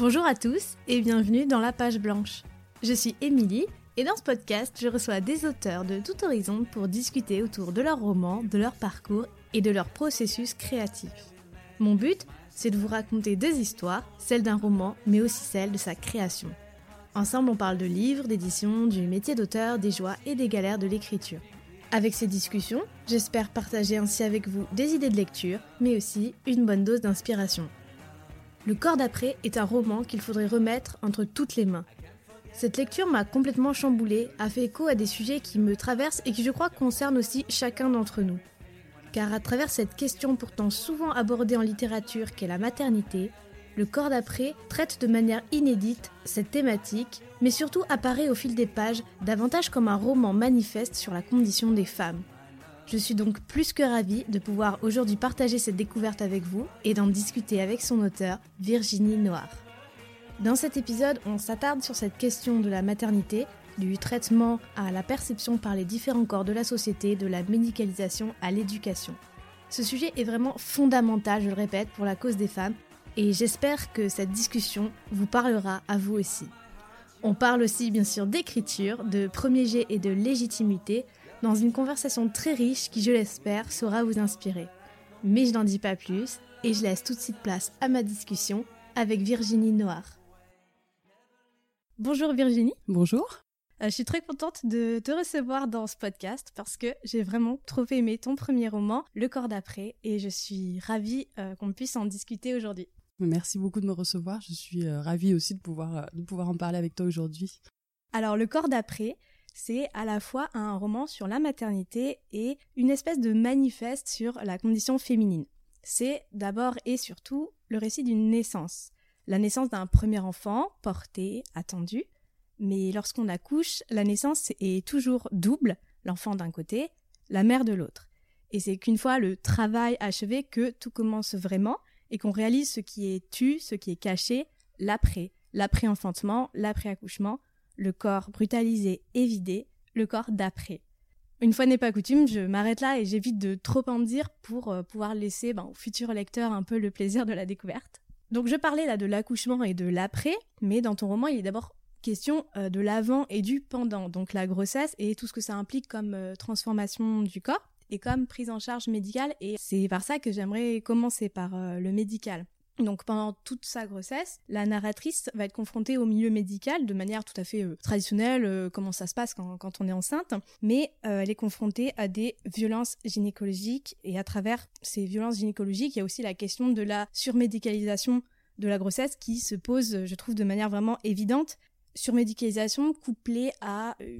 Bonjour à tous et bienvenue dans La Page Blanche. Je suis Émilie et dans ce podcast, je reçois des auteurs de tout horizon pour discuter autour de leurs romans, de leur parcours et de leur processus créatif. Mon but, c'est de vous raconter deux histoires, celle d'un roman, mais aussi celle de sa création. Ensemble, on parle de livres, d'édition, du métier d'auteur, des joies et des galères de l'écriture. Avec ces discussions, j'espère partager ainsi avec vous des idées de lecture, mais aussi une bonne dose d'inspiration. Le corps d'après est un roman qu'il faudrait remettre entre toutes les mains. Cette lecture m'a complètement chamboulée, a fait écho à des sujets qui me traversent et qui je crois concernent aussi chacun d'entre nous. Car à travers cette question pourtant souvent abordée en littérature qu'est la maternité, le corps d'après traite de manière inédite cette thématique, mais surtout apparaît au fil des pages davantage comme un roman manifeste sur la condition des femmes. Je suis donc plus que ravie de pouvoir aujourd'hui partager cette découverte avec vous et d'en discuter avec son auteur, Virginie Noir. Dans cet épisode, on s'attarde sur cette question de la maternité, du traitement à la perception par les différents corps de la société, de la médicalisation à l'éducation. Ce sujet est vraiment fondamental, je le répète, pour la cause des femmes et j'espère que cette discussion vous parlera à vous aussi. On parle aussi bien sûr d'écriture, de premier jet et de légitimité, dans une conversation très riche qui, je l'espère, saura vous inspirer. Mais je n'en dis pas plus et je laisse tout de suite place à ma discussion avec Virginie Noir. Bonjour Virginie. Bonjour. Euh, je suis très contente de te recevoir dans ce podcast parce que j'ai vraiment trop aimé ton premier roman, Le corps d'après, et je suis ravie euh, qu'on puisse en discuter aujourd'hui. Merci beaucoup de me recevoir. Je suis euh, ravie aussi de pouvoir, de pouvoir en parler avec toi aujourd'hui. Alors, Le corps d'après, c'est à la fois un roman sur la maternité et une espèce de manifeste sur la condition féminine. C'est d'abord et surtout le récit d'une naissance. La naissance d'un premier enfant, porté, attendu. Mais lorsqu'on accouche, la naissance est toujours double, l'enfant d'un côté, la mère de l'autre. Et c'est qu'une fois le travail achevé que tout commence vraiment et qu'on réalise ce qui est tu, ce qui est caché, l'après, l'après-enfantement, l'après-accouchement, le corps brutalisé et vidé, le corps d'après. Une fois n'est pas coutume, je m'arrête là et j'évite de trop en dire pour euh, pouvoir laisser ben, au futur lecteur un peu le plaisir de la découverte. Donc je parlais là de l'accouchement et de l'après, mais dans ton roman il est d'abord question euh, de l'avant et du pendant, donc la grossesse et tout ce que ça implique comme euh, transformation du corps et comme prise en charge médicale. Et c'est par ça que j'aimerais commencer par le médical. Donc pendant toute sa grossesse, la narratrice va être confrontée au milieu médical de manière tout à fait euh, traditionnelle, euh, comment ça se passe quand, on est enceinte, mais euh, elle est confrontée à des violences gynécologiques et à travers ces violences gynécologiques, il y a aussi la question de la surmédicalisation de la grossesse qui se pose, je trouve, de manière vraiment évidente surmédicalisation couplée à euh,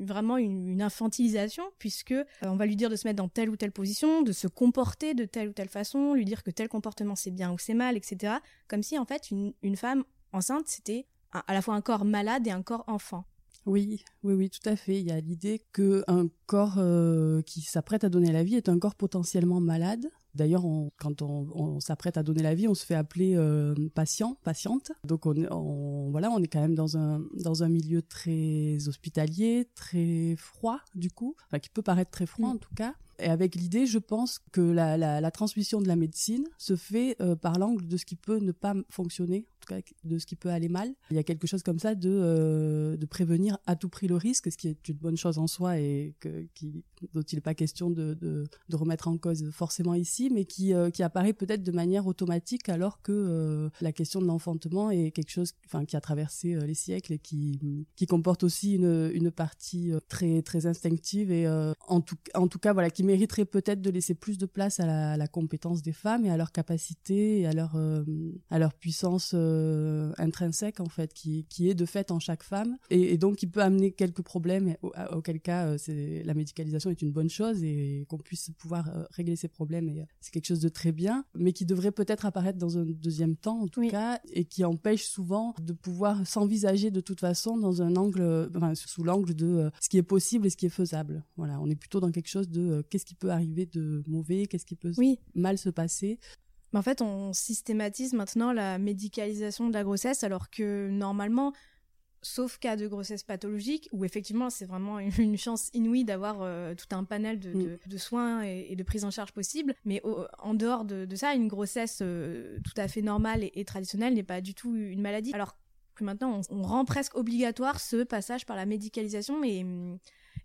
vraiment une, infantilisation puisque euh, on va lui dire de se mettre dans telle ou telle position, de se comporter de telle ou telle façon, lui dire que tel comportement c'est bien ou c'est mal, etc. Comme si en fait une, femme enceinte c'était à la fois un corps malade et un corps enfant. Oui, oui, oui, tout à fait. Il y a l'idée qu'un corps euh, qui s'apprête à donner la vie est un corps potentiellement malade, D'ailleurs, quand on, s'apprête à donner la vie, on se fait appeler euh, patient, patiente. Donc on, voilà, on est quand même dans un dans un milieu très hospitalier, très froid du coup, enfin, qui peut paraître très froid mm. en tout cas. Et avec l'idée, je pense que la, transmission de la médecine se fait euh, par l'angle de ce qui peut ne pas fonctionner, en tout cas de ce qui peut aller mal. Il y a quelque chose comme ça de, euh, de prévenir à tout prix le risque, ce qui est une bonne chose en soi et que, qui, dont il n'est pas question de, remettre en cause forcément ici, mais qui, euh, apparaît peut-être de manière automatique alors que la question de l'enfantement est quelque chose qui a traversé les siècles et qui, comporte aussi une, partie très, très instinctive et en, tout, en tout cas voilà, qui mériterait peut-être de laisser plus de place à la, compétence des femmes et à leur capacité et à leur, euh, à leur puissance euh, intrinsèque en fait, qui, qui est de fait en chaque femme et, donc qui peut amener quelques problèmes. Auquel cas, euh, c'est la médicalisation est une bonne chose et qu'on puisse pouvoir régler ces problèmes, et c'est quelque chose de très bien, mais qui devrait peut-être apparaître dans un deuxième temps en tout cas et qui empêche souvent de pouvoir s'envisager de toute façon dans un angle, enfin, sous l'angle de ce qui est possible et ce qui est faisable. Voilà, on est plutôt dans quelque chose de qu'est-ce qui peut arriver de mauvais, qu'est-ce qui peut mal se passer? Mais en fait, on systématise maintenant la médicalisation de la grossesse alors que normalement, sauf cas de grossesse pathologique, où effectivement c'est vraiment une chance inouïe d'avoir euh, tout un panel de, mm. soins et, de prise en charge possible. Mais en dehors de, ça, une grossesse euh, tout à fait normale et, traditionnelle n'est pas du tout une maladie. Alors que maintenant, on, rend presque obligatoire ce passage par la médicalisation et,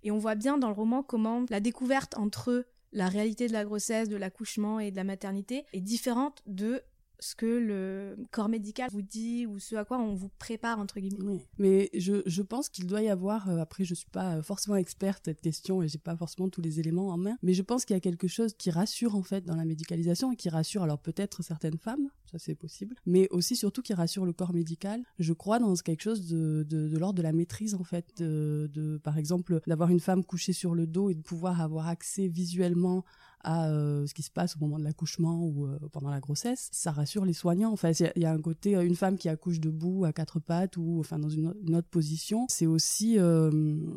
et on voit bien dans le roman comment la découverte entre la réalité de la grossesse, de l'accouchement et de la maternité est différente de ce que le corps médical vous dit ou ce à quoi on vous prépare entre guillemets. Mais je, je pense qu'il doit y avoir, euh, après je suis pas euh, forcément experte cette question et j'ai pas forcément tous les éléments en main, mais je pense qu'il y a quelque chose qui rassure en fait dans la médicalisation et qui rassure alors peut-être certaines femmes, ça c'est possible, mais aussi surtout qui rassure le corps médical. Je crois dans quelque chose de, de, de l'ordre de la maîtrise en fait, de, de par exemple d'avoir une femme couchée sur le dos et de pouvoir avoir accès visuellement à euh, ce qui se passe au moment de l'accouchement ou euh, pendant la grossesse, ça rassure les soignants. Enfin, il y, a un côté, euh, une femme qui accouche debout à quatre pattes ou enfin dans une, autre position, c'est aussi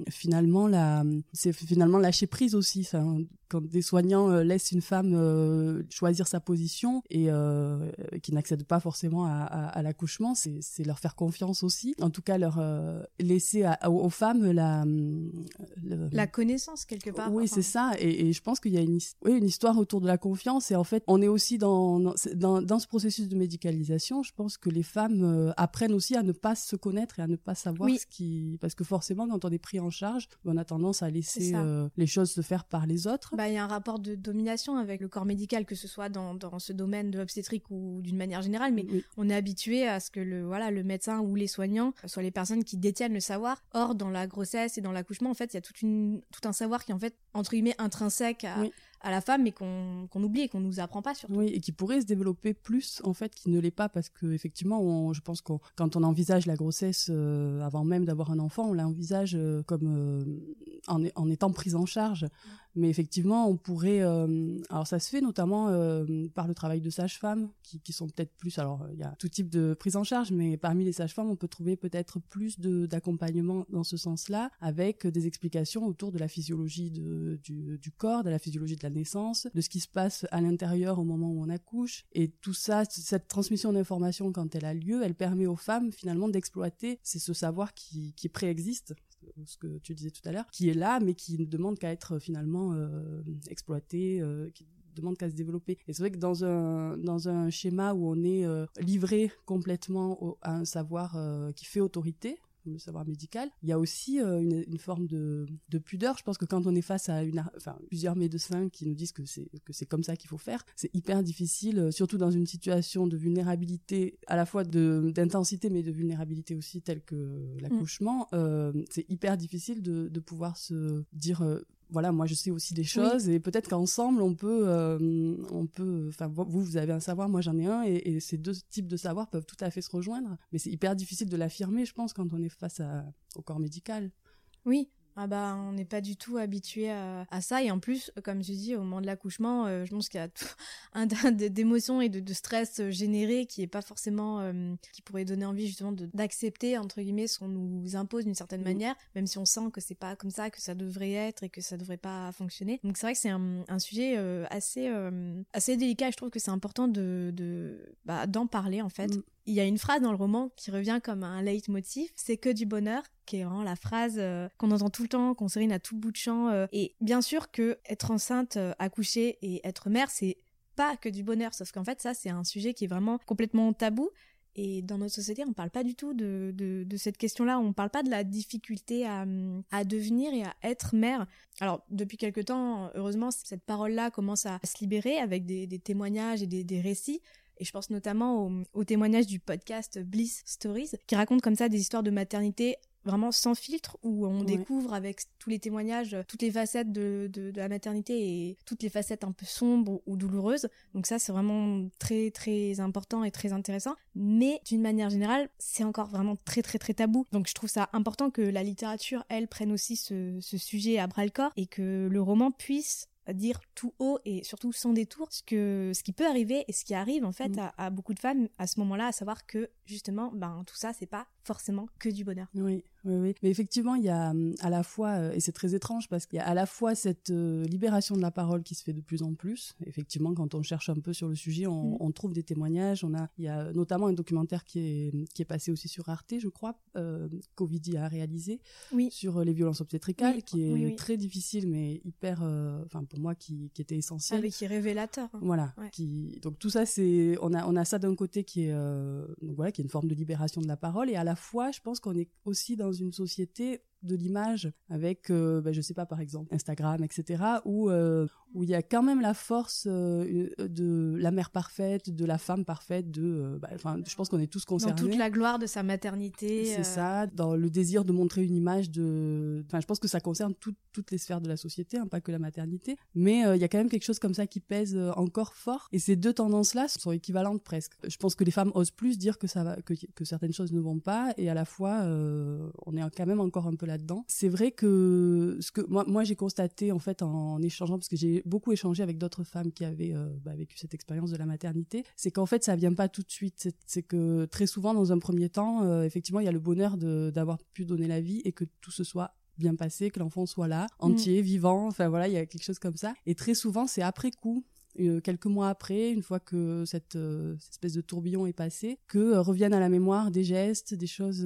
finalement la, c'est finalement lâcher prise aussi. Ça, quand des soignants laissent une femme choisir sa position et qui n'accèdent pas forcément à, l'accouchement, c'est leur faire confiance aussi. En tout cas, leur laisser aux femmes la la connaissance quelque part. Oui, c'est ça. Et, je pense qu'il y a une une histoire autour de la confiance. Et en fait, on est aussi dans, dans, dans ce processus de médicalisation. Je pense que les femmes euh, apprennent aussi à ne pas se connaître et à ne pas savoir ce qui. Parce que forcément, quand on est pris en charge, on a tendance à laisser euh, les choses se faire par les autres. Bah, il y a un rapport de domination avec le corps médical, que ce soit dans, dans ce domaine de l'obstétrique ou d'une manière générale. Mais on est habitué à ce que le, voilà, le médecin ou les soignants soient les personnes qui détiennent le savoir. Or, dans la grossesse et dans l'accouchement, en fait, il y a tout un savoir qui est en fait, entre guillemets, intrinsèque à, à la femme, mais qu'on oublie et qu'on nous apprend pas surtout. Oui, et qui pourrait se développer plus en fait, qui ne l'est pas parce que effectivement, je pense que quand on envisage la grossesse euh, avant même d'avoir un enfant, on l'envisage euh, comme euh, en, en, étant prise en charge. Mais effectivement, on pourrait. Euh, alors, ça se fait notamment par le travail de sages-femmes, qui, qui, sont peut-être plus. Alors, il y a tout type de prise en charge, mais parmi les sages-femmes, on peut trouver peut-être plus d'accompagnement dans ce sens-là, avec des explications autour de la physiologie de, du, du, corps, de la physiologie de la naissance, de ce qui se passe à l'intérieur au moment où on accouche. Et tout ça, cette transmission d'informations, quand elle a lieu, elle permet aux femmes finalement d'exploiter. C'est ce savoir qui, préexiste ce que tu disais tout à l'heure, qui est là, mais qui ne demande qu'à être finalement euh, exploité, euh, qui demande qu'à se développer. Et c'est vrai que dans un, dans un schéma où on est euh, livré complètement à un savoir qui fait autorité, le savoir médical. Il y a aussi euh, une, forme de, pudeur. Je pense que quand on est face à une, enfin, plusieurs médecins qui nous disent que c'est que c'est comme ça qu'il faut faire, c'est hyper difficile, euh, surtout dans une situation de vulnérabilité, à la fois d'intensité mais de vulnérabilité aussi telle que l'accouchement. Euh, c'est hyper difficile de, de pouvoir se dire voilà, moi je sais aussi des choses et peut-être qu'ensemble on peut, euh, on peut, enfin vous vous avez un savoir, moi j'en ai un et, ces deux types de savoirs peuvent tout à fait se rejoindre, mais c'est hyper difficile de l'affirmer, je pense, quand on est face au corps médical. Oui, ah bah on n'est pas du tout habitué à, ça. Et en plus comme je dis au moment de l'accouchement euh, je pense qu'il y a un tas d'émotions et de, stress euh, générés qui est pas forcément euh, qui pourrait donner envie justement d'accepter entre guillemets ce qu'on nous impose d'une certaine manière même si on sent que c'est pas comme ça que ça devrait être et que ça devrait pas fonctionner. Donc c'est vrai que c'est un, sujet assez assez délicat. Je trouve que c'est important de bah, d'en parler en fait. Mm. Il y a une phrase dans le roman qui revient comme un leitmotiv, c'est que du bonheur, qui est vraiment la phrase euh, qu'on entend tout le temps, qu'on serine à tout bout de champ. Euh. et bien sûr que être enceinte, euh, accoucher et être mère, c'est pas que du bonheur, sauf qu'en fait ça c'est un sujet qui est vraiment complètement tabou. Et dans notre société, on parle pas du tout de, de, cette question-là. On parle pas de la difficulté à, à, devenir et à être mère. Alors, depuis quelque temps, heureusement, cette parole-là commence à se libérer avec des, témoignages et des récits. Et je pense notamment au, témoignage du podcast Bliss Stories, qui raconte comme ça des histoires de maternité vraiment sans filtre, où on découvre avec tous les témoignages toutes les facettes de, de, la maternité et toutes les facettes un peu sombres ou douloureuses. Donc ça, c'est vraiment très très important et très intéressant. Mais d'une manière générale, c'est encore vraiment très très très tabou. Donc je trouve ça important que la littérature, elle, prenne aussi ce, ce sujet à bras le corps et que le roman puisse dire tout haut et surtout sans détour ce que ce qui peut arriver et ce qui arrive en fait mm. à, beaucoup de femmes à ce moment-là à savoir que justement ben tout ça c'est pas forcément que du bonheur. Oui, oui, oui. Mais effectivement, il y a hum, à la fois, euh, et c'est très étrange parce qu'il y a à la fois cette euh, libération de la parole qui se fait de plus en plus. Effectivement, quand on cherche un peu sur le sujet, on, mm. on trouve des témoignages. On a, il y a notamment un documentaire qui est qui est passé aussi sur Arte, je crois, euh, Covidi a réalisé, oui. sur les violences obstétricales, qui est très difficile mais hyper, euh, enfin pour moi qui, qui était essentiel. Ah, qui est révélateur. Hein. Voilà. Qui, donc tout ça, c'est, on a on a ça d'un côté qui est, donc voilà, qui est une forme de libération de la parole et à la fois, je pense qu'on est aussi dans une société de l'image avec, euh, bah, je sais pas, par exemple, Instagram, etc., où, euh, où il y a quand même la force euh, de la mère parfaite, de la femme parfaite, de, bah, enfin, je pense qu'on est tous concernés. Dans toute la gloire de sa maternité. C'est ça, dans le désir de montrer une image de, enfin, je pense que ça concerne toutes les sphères de la société, hein, pas que la maternité, mais il y a quand même quelque chose comme ça qui pèse encore fort. Et ces deux tendances-là sont équivalentes presque. Je pense que les femmes osent plus dire que ça va, que, que certaines choses ne vont pas, et à la fois, on est quand même encore un peu là dedans C'est vrai que ce que moi, moi j'ai constaté en fait en, échangeant, parce que j'ai beaucoup échangé avec d'autres femmes qui avaient euh, bah, vécu cette expérience de la maternité, c'est qu'en fait ça vient pas tout de suite. C'est que très souvent dans un premier temps, euh, effectivement, il y a le bonheur d'avoir pu donner la vie et que tout se soit bien passé, que l'enfant soit là, mm. entier, vivant, enfin voilà, il y a quelque chose comme ça. Et très souvent, c'est après coup euh, quelques mois après, une fois que cette, euh, espèce de tourbillon est passé, que euh, reviennent à la mémoire des gestes, des choses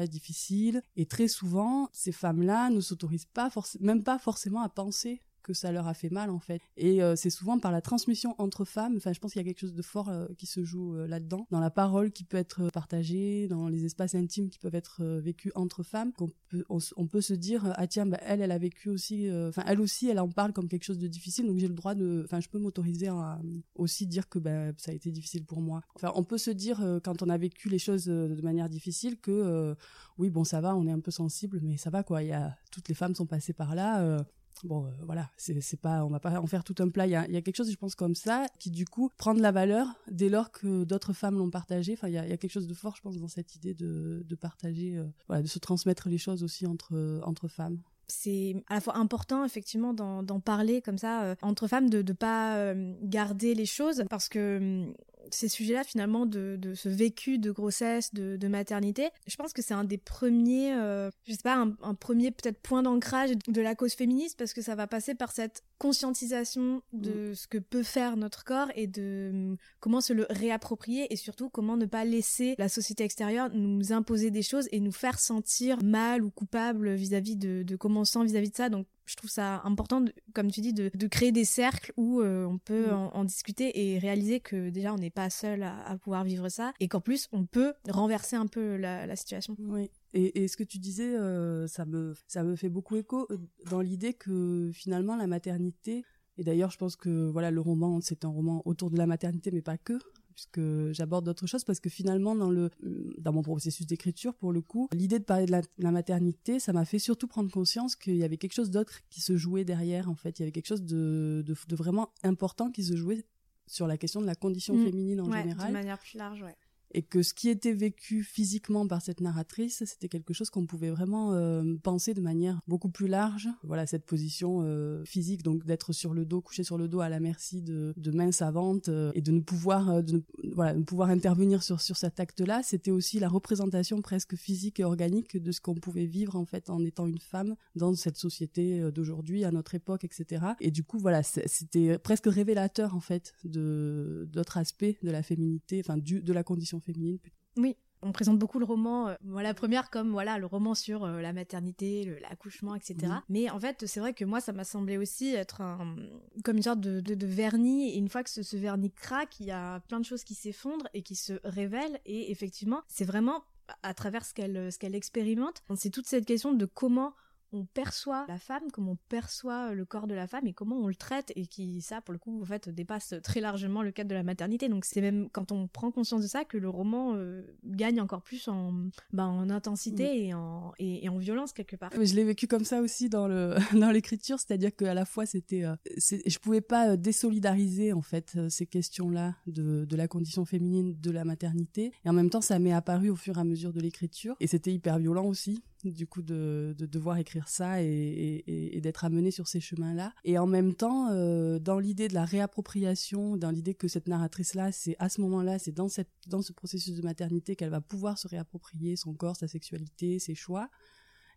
voilà difficiles. Et très souvent, ces femmes-là ne s'autorisent pas, même pas forcément à penser que ça leur a fait mal en fait. Et euh, c'est souvent par la transmission entre femmes, enfin je pense qu'il y a quelque chose de fort euh, qui se joue euh, là-dedans, dans la parole qui peut être partagée, dans les espaces intimes qui peuvent être vécus entre femmes, qu'on peut, on, peut se dire ah tiens bah, elle elle a vécu aussi, enfin elle aussi elle en parle comme quelque chose de difficile, donc j'ai le droit de, enfin je peux m'autoriser à aussi dire que bah, ça a été difficile pour moi. Enfin on peut se dire quand on a vécu les choses de manière difficile que oui bon ça va, on est un peu sensible, mais ça va quoi, y a toutes les femmes sont passées par là bon euh, voilà c'est pas on va pas en faire tout un plat. Il y a, quelque chose je pense comme ça qui du coup prend de la valeur dès lors que d'autres femmes l'ont partagé. Enfin il y a, quelque chose de fort je pense dans cette idée de, partager euh, voilà de se transmettre les choses aussi entre entre femmes. C'est à la fois important effectivement d'en parler comme ça euh, entre femmes de ne pas garder les choses parce que hum, ces sujets-là finalement de, de, ce vécu de grossesse, de, de maternité, je pense que c'est un des premiers, euh, je sais pas, un, un premier peut-être point d'ancrage de la cause féministe parce que ça va passer par cette conscientisation de mm. ce que peut faire notre corps et de hum, comment se le réapproprier et surtout comment ne pas laisser la société extérieure nous imposer des choses et nous faire sentir mal ou coupable vis-à-vis de, de comment on sent vis-à-vis de ça. Donc je trouve ça important, comme tu dis, de, de, créer des cercles où euh, on peut mm. en, en, discuter et réaliser que déjà on n'est pas seul à, à, pouvoir vivre ça et qu'en plus on peut renverser un peu la, la situation. Oui. Et, et, ce que tu disais, euh, ça me ça me fait beaucoup écho euh, dans l'idée que finalement la maternité et d'ailleurs je pense que voilà le roman c'est un roman autour de la maternité mais pas que puisque j'aborde d'autres choses parce que finalement dans le dans mon processus d'écriture pour le coup l'idée de parler de la, maternité ça m'a fait surtout prendre conscience qu'il y avait quelque chose d'autre qui se jouait derrière en fait. Il y avait quelque chose de, de, de vraiment important qui se jouait sur la question de la condition mmh. féminine en général. de manière plus large ouais et que ce qui était vécu physiquement par cette narratrice, c'était quelque chose qu'on pouvait vraiment euh, penser de manière beaucoup plus large. Voilà, cette position euh, physique, donc d'être sur le dos, couché sur le dos à la merci de, de mains savantes euh, et de ne pouvoir, euh, de ne, voilà, de pouvoir intervenir sur sur cet acte-là, c'était aussi la représentation presque physique et organique de ce qu'on pouvait vivre en fait en étant une femme dans cette société euh, d'aujourd'hui, à notre époque, etc. Et du coup, voilà, c'était presque révélateur en fait d'autres aspects de la féminité, enfin du de la condition féminine. Oui, on présente beaucoup le roman, euh, la première comme voilà le roman sur euh, la maternité, l'accouchement, etc. Mais en fait, c'est vrai que moi, ça m'a semblé aussi être un, comme une sorte de, de, de vernis. Et une fois que ce, ce, vernis craque, il y a plein de choses qui s'effondrent et qui se révèlent. Et effectivement, c'est vraiment à travers ce qu'elle ce qu'elle expérimente, c'est toute cette question de comment on perçoit la femme, comment on perçoit le corps de la femme et comment on le traite et qui ça pour le coup en fait dépasse très largement le cadre de la maternité. Donc c'est même quand on prend conscience de ça que le roman euh, gagne encore plus en bah, en intensité et en et, en violence quelque part. Je l'ai vécu comme ça aussi dans le dans l'écriture, c'est-à-dire qu'à la fois c'était euh, je pouvais pas euh, désolidariser en fait euh, ces questions-là de de la condition féminine de la maternité et en même temps ça m'est apparu au fur et à mesure de l'écriture et c'était hyper violent aussi du coup de, devoir écrire ça et, d'être amené sur ces chemins-là. Et en même temps, euh, dans l'idée de la réappropriation, dans l'idée que cette narratrice-là, c'est à ce moment-là, c'est dans, cette, dans ce processus de maternité qu'elle va pouvoir se réapproprier son corps, sa sexualité, ses choix.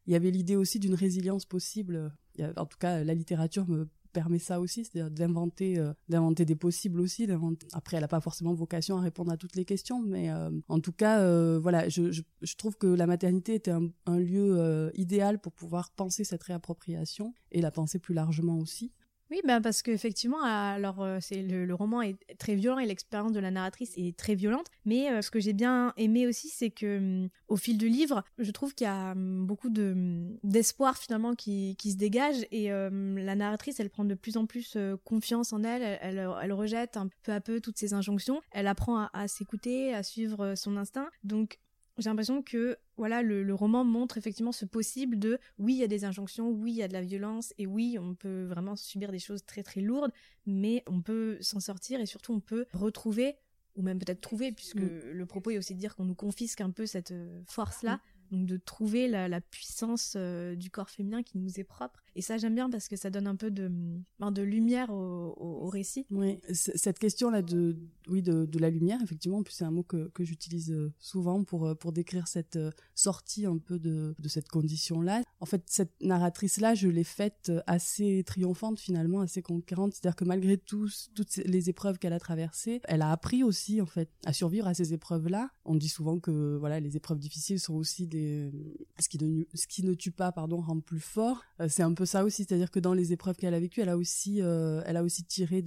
Il y avait l'idée aussi d'une résilience possible. en tout cas, la littérature me permet ça aussi, c'est-à-dire d'inventer, euh, d'inventer des possibles aussi. Après, elle n'a pas forcément vocation à répondre à toutes les questions, mais euh, en tout cas, euh, voilà, je, trouve que la maternité était un lieu idéal pour pouvoir penser cette réappropriation et la penser plus largement aussi. Oui, ben parce qu'effectivement, alors euh, c'est le, roman est très violent et l'expérience de la narratrice est très violente. Mais euh, ce que j'ai bien aimé aussi, c'est que hum, au fil du livre, je trouve qu'il y a hum, beaucoup de hum, d'espoir finalement qui, qui se dégage et la narratrice, elle prend de plus en plus euh, confiance en elle. Elle, elle. rejette un peu à peu toutes ses injonctions. Elle apprend à, à s'écouter, à suivre son instinct. Donc j'ai l'impression que voilà le, roman montre effectivement ce possible de oui il y a des injonctions oui il y a de la violence et oui on peut vraiment subir des choses très très lourdes mais on peut s'en sortir et surtout on peut retrouver ou même peut-être trouver puisque mm. le propos est aussi de dire qu'on nous confisque un peu cette euh, force là mm. donc de trouver la, puissance euh, du corps féminin qui nous est propre et ça, j'aime bien parce que ça donne un peu de, ben, de lumière au, récit. Oui, cette question-là de, oui, de, de, la lumière, effectivement, en plus c'est un mot que, j'utilise euh, souvent pour, euh, pour décrire cette euh, sortie un peu de, de cette condition-là. En fait, cette narratrice-là, je l'ai faite assez triomphante finalement, assez conquérante. C'est-à-dire que malgré tout, toutes les épreuves qu'elle a traversées, elle a appris aussi, en fait, à survivre à ces épreuves-là. On dit souvent que voilà, les épreuves difficiles sont aussi des... Ce qui ne, ce qui ne tue pas, pardon, rend plus fort. C'est un peu ça aussi, c'est-à-dire que dans les épreuves qu'elle a vécues, elle a aussi, euh, elle a aussi tiré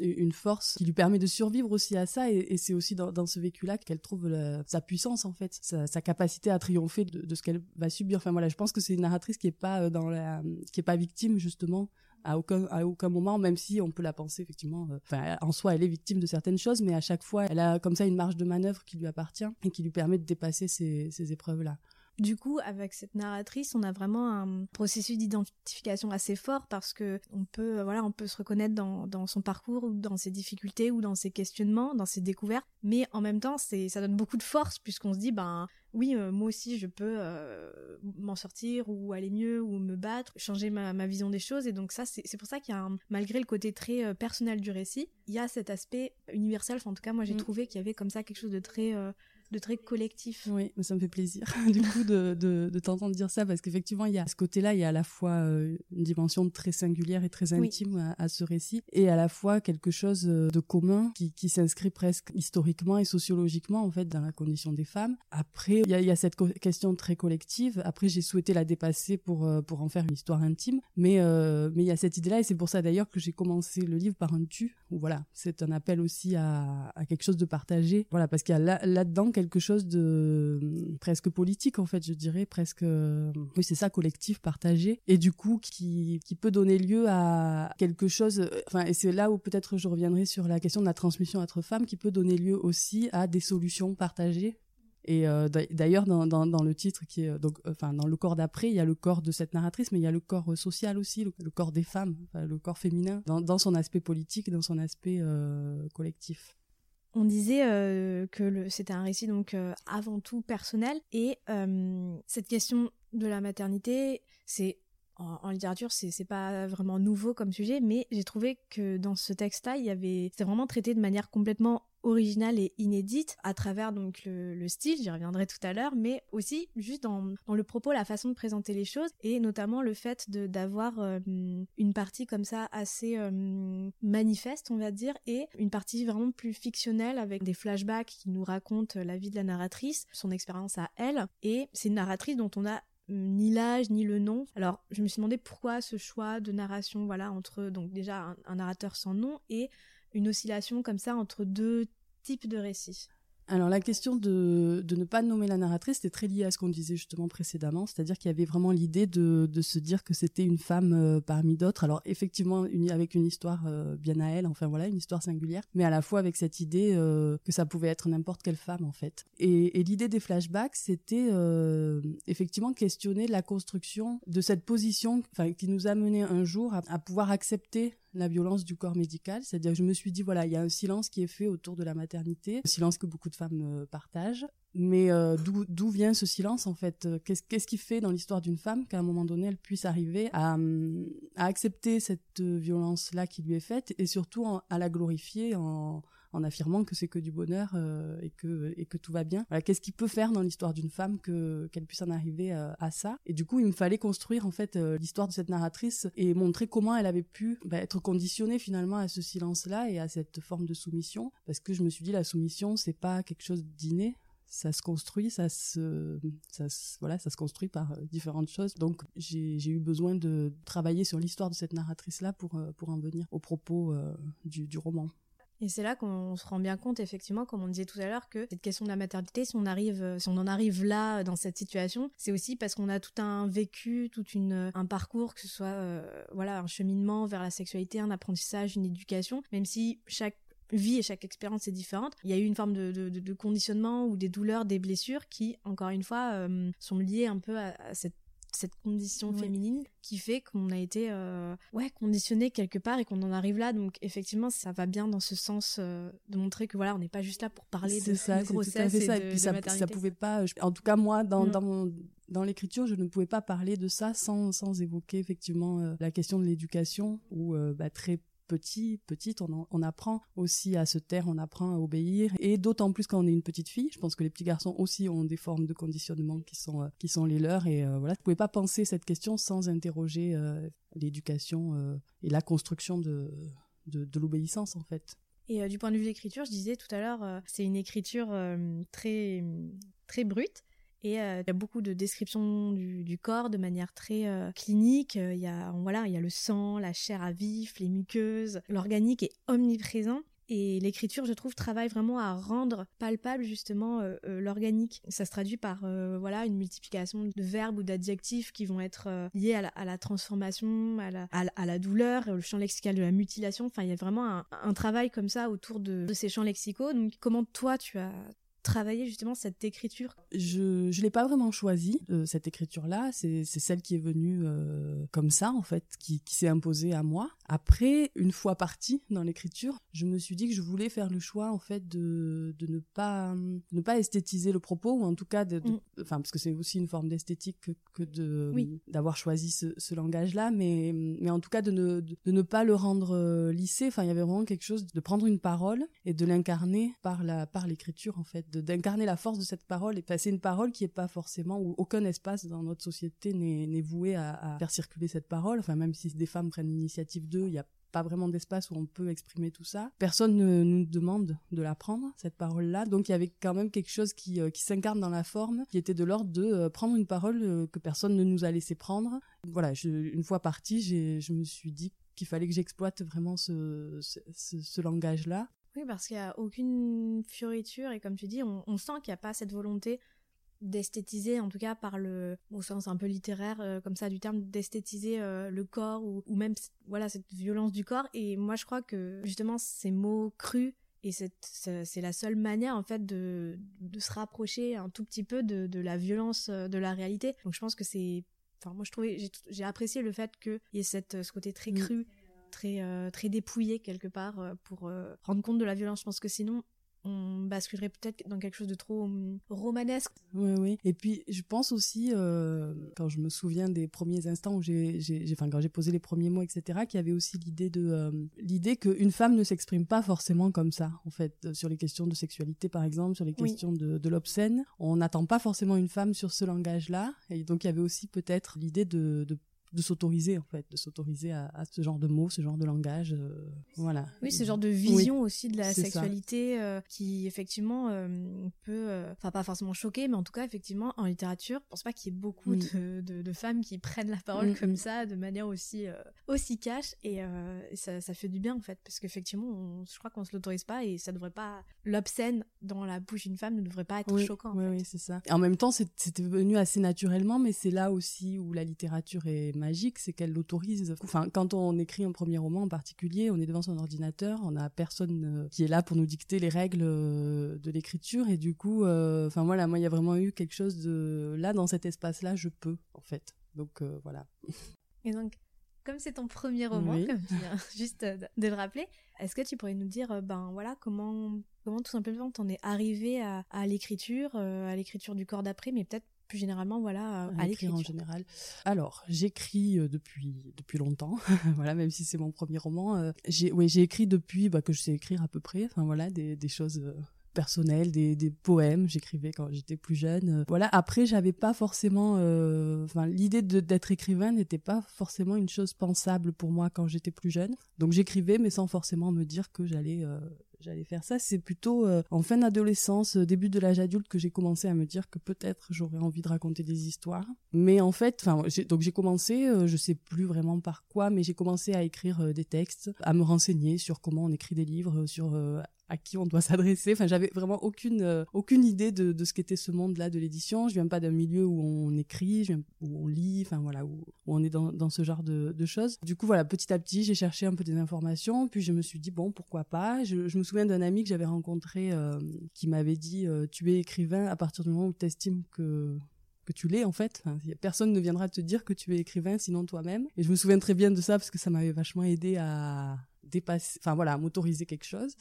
une force qui lui permet de survivre aussi à ça, et, c'est aussi dans, ce vécu-là qu'elle trouve sa puissance en fait, sa, capacité à triompher de, ce qu'elle va subir. Enfin voilà, je pense que c'est une narratrice qui est pas euh, dans la, qui est pas victime justement à aucun à aucun moment même si on peut la penser effectivement euh, en soi elle est victime de certaines choses mais à chaque fois elle a comme ça une marge de manœuvre qui lui appartient et qui lui permet de dépasser ces, ces épreuves là du coup, avec cette narratrice, on a vraiment un processus d'identification assez fort parce que on peut, euh, voilà, on peut se reconnaître dans, dans son parcours ou dans ses difficultés ou dans ses questionnements, dans ses découvertes. Mais en même temps, c'est, ça donne beaucoup de force puisqu'on se dit, ben, oui, euh, moi aussi, je peux euh, m'en sortir ou aller mieux ou me battre, changer ma, ma vision des choses. Et donc ça, c'est, c'est pour ça qu'il y a, malgré le côté très personnel du récit, il y a cet aspect universel. Enfin, en tout cas, moi, j'ai mm. trouvé qu'il y avait comme ça quelque chose de très de très collectif. Oui, ça me fait plaisir du coup de, de, de t'entendre dire ça parce qu'effectivement il y a ce côté-là, il y a à la fois euh, une dimension très singulière et très intime à, ce récit et à la fois quelque chose euh, de commun qui, qui s'inscrit presque historiquement et sociologiquement en fait dans la condition des femmes. Après il y a, il y a cette question très collective. Après j'ai souhaité la dépasser pour euh, pour en faire une histoire intime, mais mais il y a cette idée-là et c'est pour ça d'ailleurs que j'ai commencé le livre par un tu. Où, voilà, c'est un appel aussi à, à quelque chose de partagé. Voilà parce qu'il y a là, là-dedans quelque chose de hum, presque politique en fait, je dirais presque euh, oui, c'est ça collectif partagé et du coup qui qui peut donner lieu à quelque chose euh, enfin et c'est là où peut-être je reviendrai sur la question de la transmission entre femmes qui peut donner lieu aussi à des solutions partagées et euh, d'ailleurs, dans, dans, le titre qui est donc, enfin, dans le corps d'après, il y a le corps de cette narratrice, mais il y a le corps social aussi, le, corps des femmes, le corps féminin, dans, son aspect politique, dans son aspect euh, collectif. On disait euh, que c'était un récit donc euh, avant tout personnel. Et euh, cette question de la maternité, c'est en, littérature, c'est pas vraiment nouveau comme sujet, mais j'ai trouvé que dans ce texte-là, il y avait, vraiment traité de manière complètement originale et inédite à travers donc le, style, j'y reviendrai tout à l'heure, mais aussi juste dans, le propos, la façon de présenter les choses et notamment le fait d'avoir euh, une partie comme ça assez euh, manifeste, on va dire, et une partie vraiment plus fictionnelle avec des flashbacks qui nous racontent la vie de la narratrice, son expérience à elle, et c'est une narratrice dont on a ni l'âge ni le nom. Alors je me suis demandé pourquoi ce choix de narration, voilà, entre donc déjà un narrateur sans nom et une oscillation comme ça entre deux types de récits alors la question de, de ne pas nommer la narratrice, c'était très lié à ce qu'on disait justement précédemment, c'est-à-dire qu'il y avait vraiment l'idée de, de se dire que c'était une femme euh, parmi d'autres, alors effectivement une, avec une histoire euh, bien à elle, enfin voilà, une histoire singulière, mais à la fois avec cette idée euh, que ça pouvait être n'importe quelle femme en fait. Et, l'idée des flashbacks, c'était effectivement questionner la construction de cette position qui nous a mené un jour à pouvoir accepter la violence du corps médical. C'est-à-dire que je me suis dit, voilà, il y a un silence qui est fait autour de la maternité, un silence que beaucoup de femmes euh, partagent. Mais euh, d'où vient ce silence en fait? Qu'est-ce qui fait dans l'histoire d'une femme qu'à un moment donné elle puisse arriver à, à accepter cette violence-là qui lui est faite et surtout à la glorifier en, en affirmant que c'est que du bonheur euh, et que tout va bien. Qu'est-ce qu'il peut faire dans l'histoire d'une femme que qu'elle puisse en arriver euh, à ça? Et du coup, il me fallait construire en fait euh, l'histoire de cette narratrice et montrer comment elle avait pu bah, être conditionnée finalement à ce silence-là et à cette forme de soumission, parce que je me suis dit la soumission c'est pas quelque chose d'inné, ça se construit, ça se, voilà, ça se construit par différentes choses. Donc j'ai eu besoin de travailler sur l'histoire de cette narratrice-là pour, pour en venir au propos du roman. Et c'est là qu'on se rend bien compte, effectivement, comme on disait tout à l'heure, que cette question de la maternité, si on arrive, si on en arrive là, dans cette situation, c'est aussi parce qu'on a tout un vécu, tout une, un parcours, que ce soit, euh, voilà, un cheminement vers la sexualité, un apprentissage, une éducation, même si chaque vie et chaque expérience est différente. Il y a eu une forme de, conditionnement ou des douleurs, des blessures qui, encore une fois, euh, sont liées un peu à cette cette condition féminine qui fait qu'on a été euh, ouais conditionné quelque part et qu'on en arrive là donc effectivement ça va bien dans ce sens euh, de montrer que voilà on n'est pas juste là pour parler de, ça, grossesse et, ça. et puis ça, ça pouvait pas en tout cas moi dans, mm. dans dans l'écriture, je ne pouvais pas parler de ça sans, sans évoquer effectivement euh, la question de l'éducation, où bah, très petit, petite, on, apprend aussi à se taire, on apprend à obéir, et d'autant plus quand on est une petite fille. Je pense que les petits garçons aussi ont des formes de conditionnement qui sont euh, qui sont les leurs, et euh, voilà, je pouvais pas penser cette question sans interroger euh, l'éducation et la construction de de, l'obéissance en fait. Et du point de vue de l'écriture, je disais tout à l'heure, c'est une écriture très très brute et euh, il y a beaucoup de descriptions du, corps de manière très euh, clinique. Euh, il y a voilà, il y a le sang, la chair à vif, les muqueuses. L'organique est omniprésent. Et l'écriture, je trouve, travaille vraiment à rendre palpable justement l'organique. Ça se traduit par voilà une multiplication de verbes ou d'adjectifs qui vont être liés à la, transformation, à la, douleur, le champ lexical de la mutilation. Enfin, il y a vraiment un, un travail comme ça autour de, de, ces champs lexicaux. Donc, comment toi, tu as, travailler justement cette écriture? Je ne l'ai pas vraiment choisie, euh, cette écriture-là. C'est celle qui est venue euh, comme ça, en fait, qui, qui s'est imposée à moi. Après, une fois partie dans l'écriture, je me suis dit que je voulais faire le choix, en fait, de, de ne, pas, ne pas esthétiser le propos, ou en tout cas, de, mm. enfin, parce que c'est aussi une forme d'esthétique que, que de d'avoir choisi ce, ce langage-là, mais, mais en tout cas, de ne, de, ne pas le rendre euh, lissé. Enfin, il y avait vraiment quelque chose de prendre une parole et de l'incarner par la par l'écriture, en fait d'incarner la force de cette parole et passer une parole qui est pas forcément où aucun espace dans notre société n'est voué à, faire circuler cette parole. Enfin, même si des femmes prennent l'initiative d'eux, il y a pas vraiment d'espace où on peut exprimer tout ça. Personne ne nous demande de la prendre, cette parole-là. Donc il y avait quand même quelque chose qui, euh, s'incarne dans la forme, qui était de l'ordre de euh, prendre une parole euh, que personne ne nous a laissé prendre. Voilà, une fois partie, je me suis dit qu'il fallait que j'exploite vraiment ce, ce langage-là. Oui, parce qu'il n'y a aucune fioriture et comme tu dis, on, sent qu'il n'y a pas cette volonté d'esthétiser, en tout cas par le, au sens un peu littéraire euh, comme ça du terme, d'esthétiser euh, le corps ou, ou, même voilà cette violence du corps. Et moi, je crois que justement ces mots crus et c'est la seule manière en fait de, de se rapprocher un tout petit peu de, de la violence euh, de la réalité. Donc je pense que c'est enfin moi je trouvais j'ai apprécié le fait qu'il y ait cette ce côté très cru très euh, très dépouillé quelque part euh, pour euh, rendre compte de la violence. Je pense que sinon on basculerait peut-être dans quelque chose de trop hum, romanesque. Oui, oui. Et puis, je pense aussi, quand je me souviens des premiers instants où j'ai, enfin, quand j'ai posé les premiers mots, etc., qu'il y avait aussi l'idée de, l'idée qu'une femme ne s'exprime pas forcément comme ça, en fait, sur les questions de sexualité, par exemple, sur les questions de, de l'obscène. On n'attend pas forcément une femme sur ce langage-là. Et donc, il y avait aussi peut-être l'idée de, de de s'autoriser en fait, de s'autoriser à, ce genre de mots, ce genre de langage, euh, voilà. Oui, ce genre de vision aussi de la sexualité euh, qui effectivement euh, peut, enfin pas forcément choquer, mais en tout cas effectivement en littérature, je pense pas qu'il y ait beaucoup de, de, femmes qui prennent la parole mm, comme mm. ça de manière aussi aussi cash et, ça, ça, fait du bien en fait parce qu'effectivement je crois qu'on se l'autorise pas et ça devrait pas l'obscène dans la bouche d'une femme ne devrait pas être choquant. Oui, oui, c'est ça. en même temps, c'était venu assez naturellement, mais c'est là aussi où la littérature est magique, c'est qu'elle l'autorise. Enfin, quand on écrit un premier roman en particulier, on est devant son ordinateur, on n'a personne euh, qui est là pour nous dicter les règles euh, de l'écriture et du coup, euh, enfin voilà, moi il y a vraiment eu quelque chose de là dans cet espace-là, je peux en fait. Donc voilà. Et donc comme c'est ton premier roman, comme tu viens juste de, le rappeler, est-ce que tu pourrais nous dire, ben voilà, comment, comment tout simplement t'en es arrivé à, l'écriture, à l'écriture du corps d'après, mais peut-être plus généralement, voilà, à, l'écriture en général. Alors, j'écris depuis depuis longtemps, voilà, même si c'est mon premier roman. j'ai, oui, j'ai écrit depuis bah, que je sais écrire à peu près. Enfin voilà, des, des choses personnel, des, des poèmes, j'écrivais quand j'étais plus jeune. Voilà, après j'avais pas forcément euh, enfin l'idée d'être écrivain n'était pas forcément une chose pensable pour moi quand j'étais plus jeune. Donc j'écrivais mais sans forcément me dire que j'allais euh, j'allais faire ça. C'est plutôt euh, en fin d'adolescence, début de l'âge adulte que j'ai commencé à me dire que peut-être j'aurais envie de raconter des histoires. Mais en fait, enfin, donc j'ai commencé, je sais plus vraiment par quoi, mais j'ai commencé à écrire des textes, à me renseigner sur comment on écrit des livres, sur à qui on doit s'adresser. Enfin, j'avais vraiment aucune euh, aucune idée de, de ce qu'était ce monde-là de l'édition. Je viens pas d'un milieu où on écrit, où on lit, enfin voilà, où, on est dans, dans ce genre de, de, choses. Du coup, voilà, petit à petit, j'ai cherché un peu des informations, puis je me suis dit bon, pourquoi pas? Je, me souviens d'un ami que j'avais rencontré euh, qui m'avait dit euh, tu es écrivain à partir du moment où tu estimes que que tu l'es en fait. personne ne viendra te dire que tu es écrivain sinon toi-même. Et je me souviens très bien de ça parce que ça m'avait vachement aidé à dépasser, enfin voilà, m'autoriser quelque chose.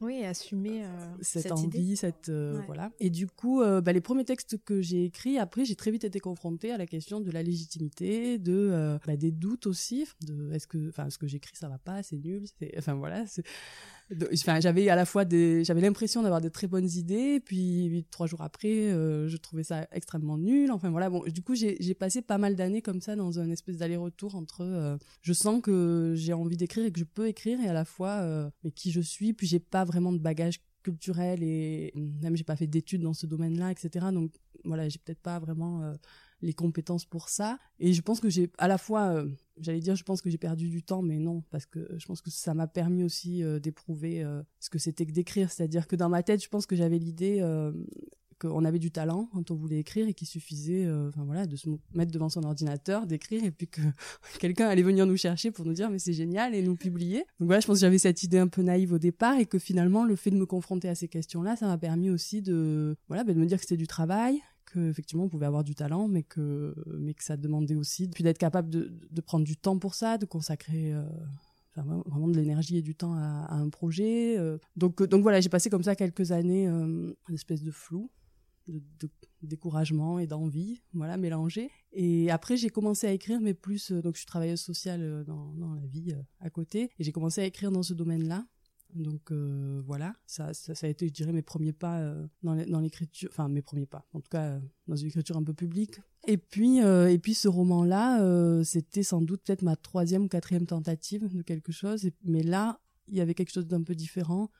Oui, assumer euh, cette, envie, cette euh, voilà. Et du coup, euh, bah, les premiers textes que j'ai écrits, après, j'ai très vite été confrontée à la question de la légitimité, de bah, des doutes aussi, de est-ce que, enfin, ce que j'écris, ça va pas, c'est nul, enfin voilà. J'avais à la fois des, j'avais l'impression d'avoir de très bonnes idées, puis trois jours après, je trouvais ça extrêmement nul. Enfin voilà, bon, du coup, j'ai passé pas mal d'années comme ça dans un espèce d'aller-retour entre, je sens que j'ai envie d'écrire et que je peux écrire, et à la fois, mais qui je suis, puis j'ai pas vraiment de bagage culturel et même j'ai pas fait d'études dans ce domaine-là, etc. Donc voilà, j'ai peut-être pas vraiment euh, les compétences pour ça. Et je pense que j'ai à la fois, euh, j'allais dire, je pense que j'ai perdu du temps, mais non, parce que je pense que ça m'a permis aussi euh, d'éprouver ce que c'était que d'écrire. C'est-à-dire que dans ma tête, je pense que j'avais l'idée qu'on avait du talent quand on voulait écrire et qu'il suffisait euh, voilà de se mettre devant son ordinateur d'écrire et puis que quelqu'un allait venir nous chercher pour nous dire mais c'est génial et nous publier donc voilà je pense que j'avais cette idée un peu naïve au départ et que finalement le fait de me confronter à ces questions là ça m'a permis aussi de voilà ben, de me dire que c'était du travail que effectivement on pouvait avoir du talent mais que mais que ça demandait aussi puis d'être capable de, de prendre du temps pour ça de consacrer euh, vraiment de l'énergie et du temps à, un projet. Euh. donc, donc voilà, j'ai passé comme ça quelques années, une espèce de flou de, découragement et d'envie, voilà, mélangé. Et après, j'ai commencé à écrire, mais plus, euh, donc je suis travailleuse sociale euh, dans, dans la vie euh, à côté, et j'ai commencé à écrire dans ce domaine-là. Donc voilà, ça, ça, a été, je dirais, mes premiers pas dans l'écriture, enfin mes premiers pas, en tout cas dans une écriture un peu publique. Et puis, et puis ce roman-là, c'était sans doute peut-être ma troisième ou quatrième tentative de quelque chose, mais là, il y avait quelque chose d'un peu différent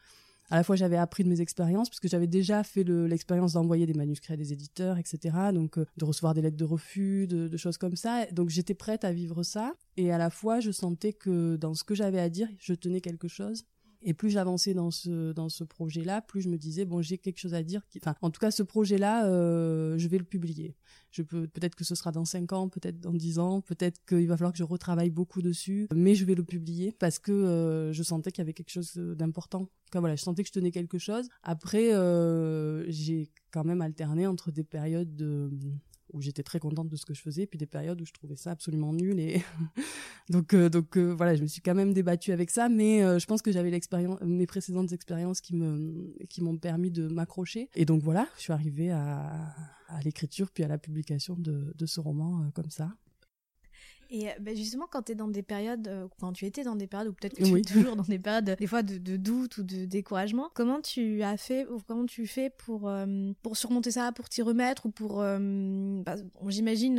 à la fois j'avais appris de mes expériences parce que j'avais déjà fait l'expérience d'envoyer des manuscrits à des éditeurs, etc. Donc euh, de recevoir des lettres de refus, de, de choses comme ça. Donc j'étais prête à vivre ça et à la fois je sentais que dans ce que j'avais à dire, je tenais quelque chose et plus j'avançais dans ce dans ce projet-là, plus je me disais bon j'ai quelque chose à dire. Enfin en tout cas ce projet-là, euh, je vais le publier. Je peux peut-être que ce sera dans 5 ans, peut-être dans 10 ans, peut-être qu'il va falloir que je retravaille beaucoup dessus, mais je vais le publier parce que euh, je sentais qu'il y avait quelque chose d'important. voilà, je sentais que je tenais quelque chose. Après euh, j'ai quand même alterné entre des périodes de où j'étais très contente de ce que je faisais, puis des périodes où je trouvais ça absolument nul. Et donc, euh, donc euh, voilà, je me suis quand même débattue avec ça, mais euh, je pense que j'avais mes précédentes expériences qui qui m'ont permis de m'accrocher. Et donc voilà, je suis arrivée à, à l'écriture puis à la publication de, de ce roman comme ça. Et euh, bah, justement, quand tu es dans des périodes, euh, quand tu étais dans des périodes, ou peut-être que tu es toujours dans des périodes, des fois de, de, doute ou de découragement, comment tu as fait, ou comment tu fais pour, euh, pour surmonter ça, pour t'y remettre, ou pour. Bah, J'imagine,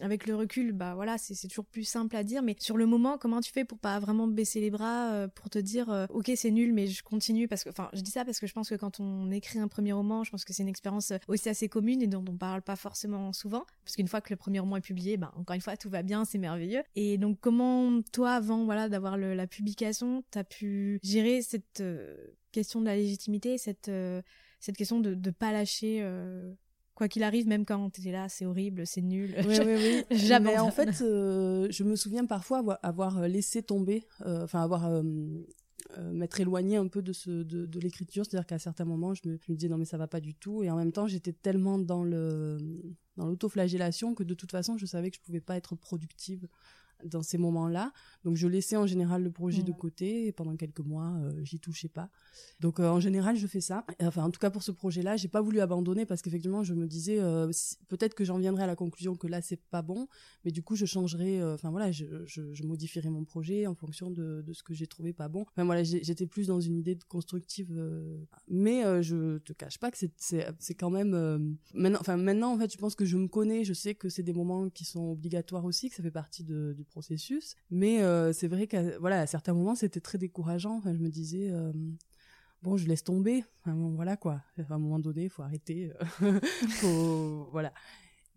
avec le recul, bah voilà, c'est toujours plus simple à dire, mais sur le moment, comment tu fais pour pas vraiment baisser les bras, pour te dire, ok, c'est nul, mais je continue, parce que, enfin, je dis ça parce que je pense que quand on écrit un premier roman, je pense que c'est une expérience aussi assez commune et dont on parle pas forcément souvent, parce qu'une fois que le premier roman est publié, bah, encore une fois, tout va bien, c'est merveilleux. Et donc, comment toi, avant voilà, d'avoir la publication, tu as pu gérer cette euh, question de la légitimité, cette, euh, cette question de ne pas lâcher euh, quoi qu'il arrive, même quand tu es là, c'est horrible, c'est nul. Oui, oui, oui. Jamais. Mais en fait, je me souviens parfois avoir, laissé tomber, enfin avoir m'être éloignée un peu de, ce, de, l'écriture, c'est-à-dire qu'à certains moments, je me, je me, disais non mais ça va pas du tout, et en même temps, j'étais tellement dans le dans l'autoflagellation que de toute façon je savais que je pouvais pas être productive dans ces moments-là. Donc je laissais en général le projet de côté et pendant quelques mois, euh, j'y touchais pas. Donc euh, en général, je fais ça. Enfin, en tout cas pour ce projet-là, j'ai pas voulu abandonner parce qu'effectivement, je me disais euh, peut-être que j'en viendrai à la conclusion que là c'est pas bon, mais du coup je changerai. Enfin voilà, je, je, je, modifierai mon projet en fonction de, de ce que j'ai trouvé pas bon. Enfin voilà, j'étais plus dans une idée de constructive, mais je te cache pas que c'est quand même maintenant. Enfin maintenant en fait, je pense que je me connais, je sais que c'est des moments qui sont obligatoires aussi, que ça fait partie de, du processus. Mais euh, c'est vrai qu'à voilà, à certains moments, c'était très décourageant. Enfin, je me disais, euh, bon, je laisse tomber. Enfin, voilà quoi. À un moment donné, il faut arrêter. faut, voilà.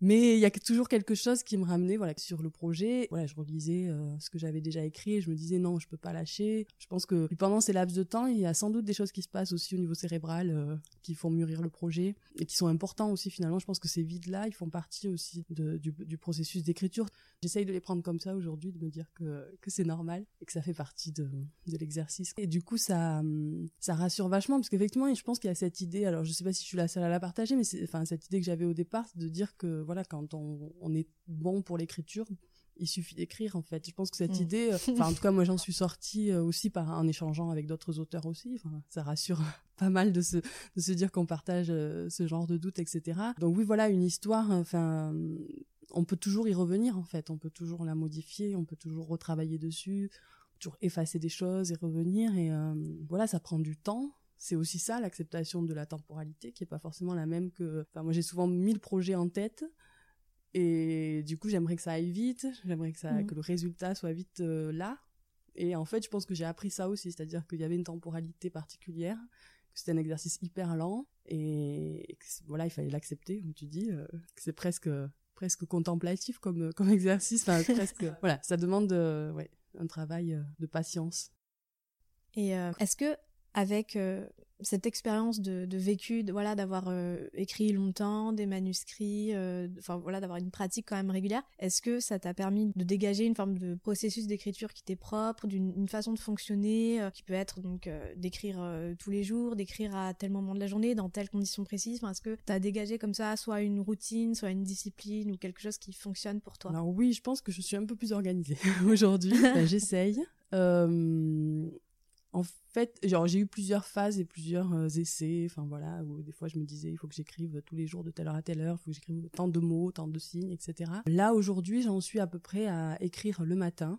Mais il y a toujours quelque chose qui me ramenait voilà sur le projet. Voilà, je relisais euh, ce que j'avais déjà écrit et je me disais non, je peux pas lâcher. Je pense que pendant ces laps de temps, il y a sans doute des choses qui se passent aussi au niveau cérébral euh, qui font mûrir le projet et qui sont importants aussi finalement. Je pense que ces vides là, ils font partie aussi de, du, du, processus d'écriture. J'essaye de les prendre comme ça aujourd'hui, de me dire que que c'est normal et que ça fait partie de, de l'exercice. Et du coup, ça ça rassure vachement parce qu'effectivement, je pense qu'il y a cette idée. Alors, je sais pas si je suis la seule à la partager, mais enfin cette idée que j'avais au départ de dire que voilà, quand on, est bon pour l'écriture, il suffit d'écrire en fait. Je pense que cette mm. idée, euh, enfin en tout cas moi j'en suis sortie euh, aussi par en échangeant avec d'autres auteurs aussi. Enfin, ça rassure pas mal de se de se dire qu'on partage euh, ce genre de doutes, etc. Donc oui voilà une histoire. Enfin on peut toujours y revenir en fait. On peut toujours la modifier, on peut toujours retravailler dessus, toujours effacer des choses et revenir. Et voilà ça prend du temps c'est aussi ça l'acceptation de la temporalité qui est pas forcément la même que enfin moi j'ai souvent mille projets en tête et du coup j'aimerais que ça aille vite j'aimerais que ça mmh. que le résultat soit vite euh, là et en fait je pense que j'ai appris ça aussi c'est-à-dire qu'il y avait une temporalité particulière que c'était un exercice hyper lent et, voilà il fallait l'accepter comme tu dis euh, que c'est presque presque contemplatif comme comme exercice enfin presque voilà ça demande euh, ouais un travail de patience et est-ce que avec euh, cette expérience de, vécu, voilà, d'avoir euh, écrit longtemps des manuscrits, euh, enfin voilà, d'avoir une pratique quand même régulière. Est-ce que ça t'a permis de dégager une forme de processus d'écriture qui t'est propre, d'une façon de fonctionner, qui peut être donc d'écrire tous les jours, d'écrire à tel moment de la journée, dans telles conditions précises? Est-ce que t'as dégagé comme ça soit une routine, soit une discipline ou quelque chose qui fonctionne pour toi? Alors oui, je pense que je suis un peu plus organisée aujourd'hui. J'essaye. En fait, genre j'ai eu plusieurs phases et plusieurs euh, essais, enfin voilà, où des fois je me disais il faut que j'écrive tous les jours de telle heure à telle heure, il faut que j'écrive tant de mots, tant de signes, etc. Là aujourd'hui, j'en suis à peu près à écrire le matin.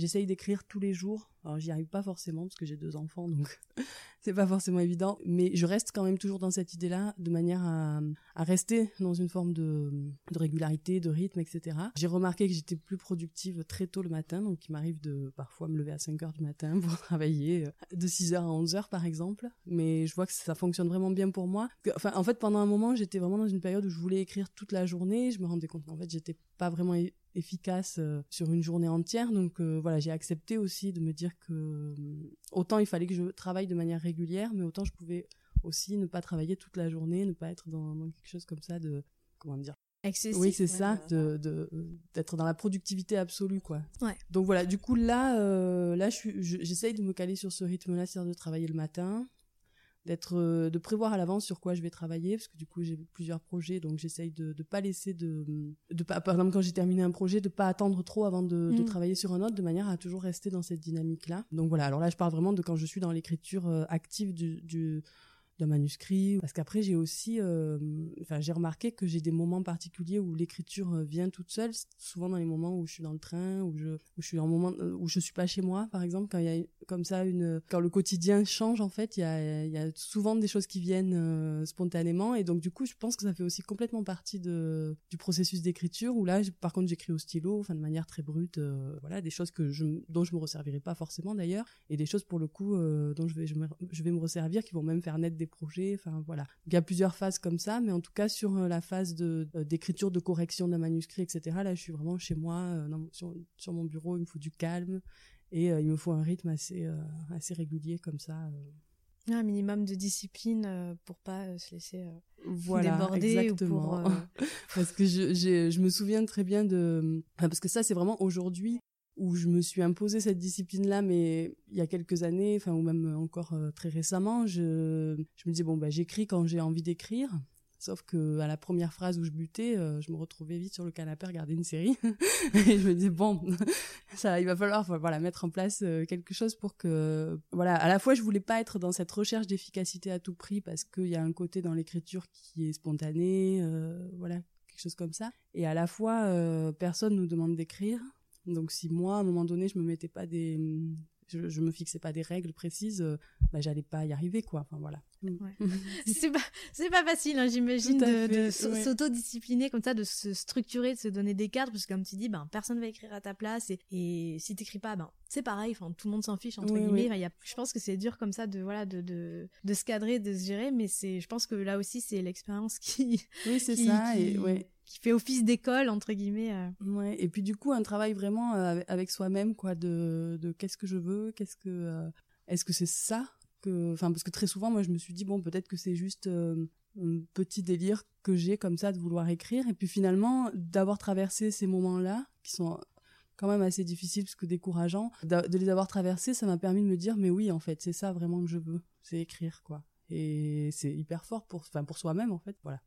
J'essaye d'écrire tous les jours. Alors j'y arrive pas forcément parce que j'ai deux enfants, donc c'est pas forcément évident, mais je reste quand même toujours dans cette idée-là, de manière à, rester dans une forme de, de régularité, de rythme, etc. J'ai remarqué que j'étais plus productive très tôt le matin, donc il m'arrive de parfois me lever à 5 heures du matin pour travailler, euh, de 6 heures à 11 heures par exemple, mais je vois que ça fonctionne vraiment bien pour moi. Enfin, en fait, pendant un moment, j'étais vraiment dans une période où je voulais écrire toute la journée, je me rendais compte qu'en fait, j'étais pas vraiment efficace euh, sur une journée entière. Donc euh, voilà, j'ai accepté aussi de me dire que autant il fallait que je travaille de manière régulière, mais autant je pouvais aussi ne pas travailler toute la journée, ne pas être dans, quelque chose comme ça de comment dire Excessif, oui, c'est ça, de d'être dans la productivité absolue, quoi. Donc voilà, du coup là, euh, là, j'essaye de me caler sur ce rythme-là, c'est-à-dire de travailler le matin, d'être euh, de prévoir à l'avance sur quoi je vais travailler parce que du coup j'ai plusieurs projets donc j'essaye de ne pas laisser de de pas par exemple quand j'ai terminé un projet de pas attendre trop avant de, de, mm. travailler sur un autre de manière à toujours rester dans cette dynamique là donc voilà alors là je parle vraiment de quand je suis dans l'écriture euh, active du, du d'un manuscrit parce qu'après j'ai aussi euh, j'ai remarqué que j'ai des moments particuliers où l'écriture euh, vient toute seule. Souvent dans les moments où je suis dans le train où je où je suis en moment euh, où je suis pas chez moi par exemple quand il y a comme ça une quand le quotidien change en fait il y a y a souvent des choses qui viennent spontanément. Et donc du coup je pense que ça fait aussi complètement partie de du processus d'écriture où là par contre j'écris au stylo enfin de manière très brute voilà des choses que je dont je me resservirai pas forcément d'ailleurs et des choses pour le coup dont je vais je, je vais me resservir qui vont même faire naître des projets. Enfin voilà, il y a plusieurs phases comme ça, mais en tout cas sur euh, la phase de euh, d'écriture, de correction d'un manuscrit, etc. Là, je suis vraiment chez moi, euh, sur, sur, mon bureau. Il me faut du calme et il me faut un rythme assez assez régulier comme ça. Un minimum de discipline pour pas se laisser voilà, déborder exactement. parce que je, je me souviens très bien de parce que ça c'est vraiment aujourd'hui où je me suis imposé cette discipline-là, mais il y a quelques années, enfin ou même encore euh, très récemment, je, me disais bon bah j'écris quand j'ai envie d'écrire. Sauf que à la première phrase où je butais, euh, je me retrouvais vite sur le canapé à regarder une série et je me disais bon, ça, il va falloir voilà mettre en place euh, quelque chose pour que voilà. À la fois, je voulais pas être dans cette recherche d'efficacité à tout prix parce qu'il y a un côté dans l'écriture qui est spontané, voilà quelque chose comme ça. Et à la fois, personne nous demande d'écrire. Donc si moi, à un moment donné, je me mettais pas des je, je me fixais pas des règles précises, euh, bah, j'allais pas y arriver, quoi. Enfin, voilà. Mm. c'est pas, c'est pas facile, hein, j'imagine, de, s'autodiscipliner comme ça, de se structurer, de se donner des cadres, parce que comme tu dis, ben, personne va écrire à ta place, et, et si t'écris pas, ben, c'est pareil, enfin, tout le monde s'en fiche, entre guillemets. y a, je pense que c'est dur comme ça de, voilà, de, de, de se cadrer, de se gérer, mais c'est, je pense que là aussi, c'est l'expérience qui. Oui, c'est ça, et ouais qui fait office d'école entre guillemets. Euh. Et puis du coup un travail vraiment euh, avec soi-même quoi de, de qu'est-ce que je veux, qu'est-ce que euh, est-ce que c'est ça que enfin parce que très souvent moi je me suis dit bon peut-être que c'est juste un petit délire que j'ai comme ça de vouloir écrire et puis finalement d'avoir traversé ces moments-là qui sont quand même assez difficiles parce que décourageants de les avoir traversés ça m'a permis de me dire mais oui en fait c'est ça vraiment que je veux c'est écrire quoi et c'est hyper fort pour enfin pour soi-même en fait voilà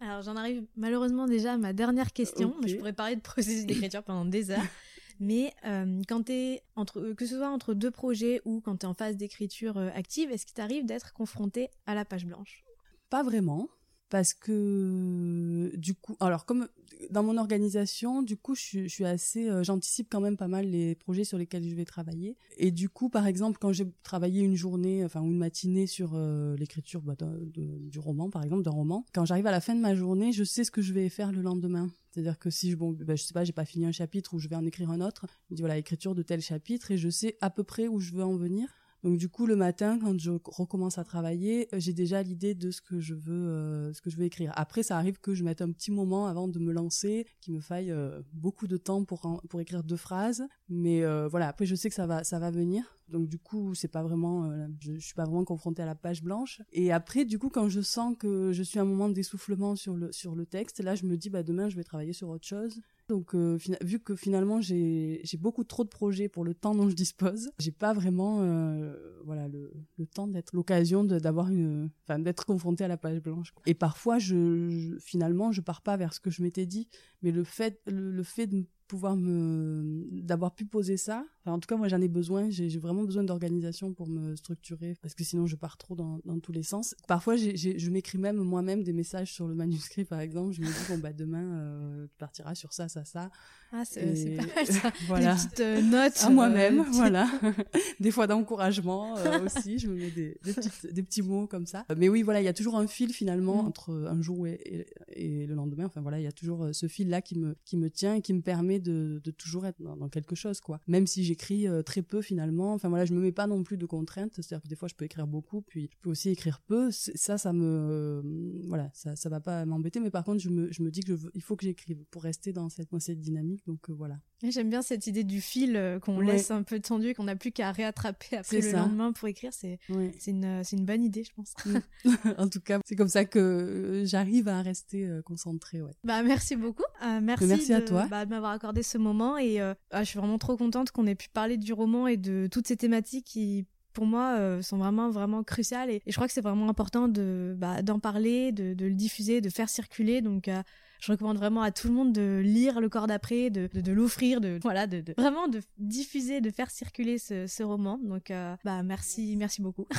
alors j'en arrive malheureusement déjà à ma dernière question. Je pourrais parler de processus d'écriture pendant des heures. Mais euh, quand tu es entre que ce soit entre deux projets ou quand tu es en phase d'écriture euh, active, est-ce qu'il t'arrive d'être confronté à la page blanche? Pas vraiment parce que du coup, alors comme dans mon organisation, du coup, je, suis assez, euh, j'anticipe quand même pas mal les projets sur lesquels je vais travailler. Et du coup, par exemple, quand j'ai travaillé une journée, enfin une matinée sur euh, l'écriture bah, du roman, par exemple, d'un roman, quand j'arrive à la fin de ma journée, je sais ce que je vais faire le lendemain. C'est-à-dire que si je, bon, bah, je sais pas, j'ai pas fini un chapitre ou je vais en écrire un autre, je dis voilà, écriture de tel chapitre et je sais à peu près où je veux en venir. Donc du coup le matin quand je recommence à travailler, euh, j'ai déjà l'idée de ce que je veux euh, ce que je veux écrire. Après ça arrive que je mette un petit moment avant de me lancer, qu'il me faille euh, beaucoup de temps pour pour écrire deux phrases, mais voilà, après je sais que ça va ça va venir. Donc du coup, c'est pas vraiment, je, je, suis pas vraiment confrontée à la page blanche. Et après, du coup, quand je sens que je suis à un moment d'essoufflement sur le sur le texte, là, je me dis bah demain, je vais travailler sur autre chose. Donc, euh, vu que finalement j'ai beaucoup trop de projets pour le temps dont je dispose, j'ai pas vraiment euh, voilà le, le temps d'être l'occasion d'avoir une, enfin d'être confronté à la page blanche. Et parfois, je, je, finalement, je pars pas vers ce que je m'étais dit, mais le fait le, le fait de pouvoir me d'avoir pu poser ça. Enfin, en tout cas moi j'en ai besoin. J'ai vraiment besoin d'organisation pour me structurer parce que sinon je pars trop dans, dans tous les sens. Parfois je m'écris même moi-même des messages sur le manuscrit par exemple. Je me dis bon bah demain euh, tu partiras sur ça ça ça. Ah c'est pas mal ça. Voilà. des petites euh, notes à moi-même euh, voilà. Des fois d'encouragement aussi. Je me mets des, des, petites, des, petits mots comme ça. Mais oui voilà il y a toujours un fil finalement mm. entre un jour et, et, et, le lendemain. Enfin voilà il y a toujours ce fil là qui me qui me tient et qui me permet de, toujours être dans, quelque chose, quoi. Même si j'écris euh, très peu finalement, enfin voilà, je me mets pas non plus de contraintes, c'est-à-dire que des fois je peux écrire beaucoup, puis je peux aussi écrire peu. Ça, ça me, euh, voilà, ça, ça va pas m'embêter, mais par contre, je me, je me dis que il faut que j'écrive pour rester dans cette, dans cette dynamique, donc euh, voilà. J'aime bien cette idée du fil qu'on laisse un peu tendu, qu'on n'a plus qu'à réattraper après le lendemain pour écrire. C'est c'est une, une bonne idée, je pense. en tout cas, c'est comme ça que j'arrive à rester concentrée. Ouais. Bah, merci beaucoup. merci, merci à toi. Bah, de m'avoir accordé ce moment et euh, ah, je suis vraiment trop contente qu'on ait pu parler du roman et de toutes ces thématiques qui pour moi euh, sont vraiment vraiment cruciales et, je crois que c'est vraiment important de bah, d'en parler de, le diffuser de faire circuler donc euh, je recommande vraiment à tout le monde de lire le corps d'après de, de, l'offrir de voilà de, vraiment de diffuser de faire circuler ce, ce roman donc bah merci merci beaucoup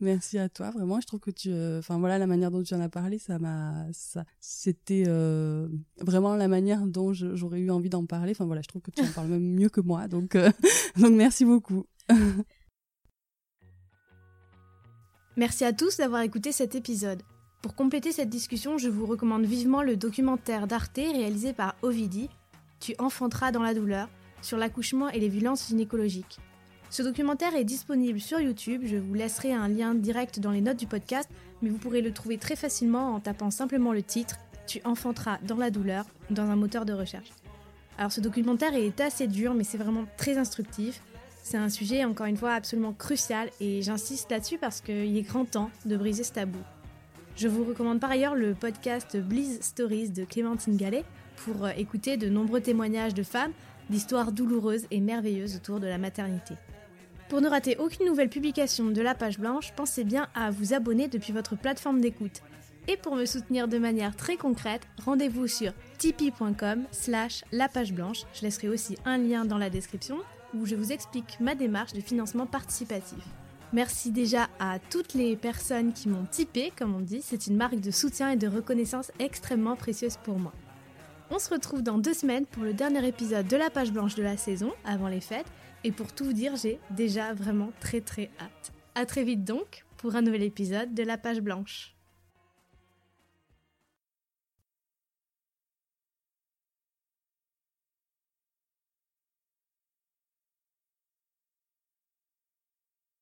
Merci à toi, vraiment. Je trouve que tu, euh, enfin voilà, la manière dont tu en as parlé, ça m'a, ça, c'était euh, vraiment la manière dont j'aurais eu envie d'en parler. Enfin voilà, je trouve que tu en parles même mieux que moi, donc euh, donc merci beaucoup. merci à tous d'avoir écouté cet épisode. Pour compléter cette discussion, je vous recommande vivement le documentaire d'Arte réalisé par Ovidi, Tu enfanteras dans la douleur, sur l'accouchement et les violences gynécologiques. Ce documentaire est disponible sur YouTube, je vous laisserai un lien direct dans les notes du podcast, mais vous pourrez le trouver très facilement en tapant simplement le titre Tu enfanteras dans la douleur dans un moteur de recherche. Alors ce documentaire est assez dur, mais c'est vraiment très instructif. C'est un sujet, encore une fois, absolument crucial et j'insiste là-dessus parce qu'il est grand temps de briser ce tabou. Je vous recommande par ailleurs le podcast Bliss Stories de Clémentine Gallet pour euh, écouter de nombreux témoignages de femmes d'histoires douloureuses et merveilleuses autour de la maternité. Pour ne rater aucune nouvelle publication de la page blanche, pensez bien à vous abonner depuis votre plateforme d'écoute. Et pour me soutenir de manière très concrète, rendez-vous sur tipeee.com slash la page blanche. Je laisserai aussi un lien dans la description où je vous explique ma démarche de financement participatif. Merci déjà à toutes les personnes qui m'ont tipé, comme on dit. C'est une marque de soutien et de reconnaissance extrêmement précieuse pour moi. On se retrouve dans deux semaines pour le dernier épisode de la page blanche de la saison, avant les fêtes. Et pour tout vous dire, j'ai déjà vraiment très très hâte. A très vite donc pour un nouvel épisode de la page blanche.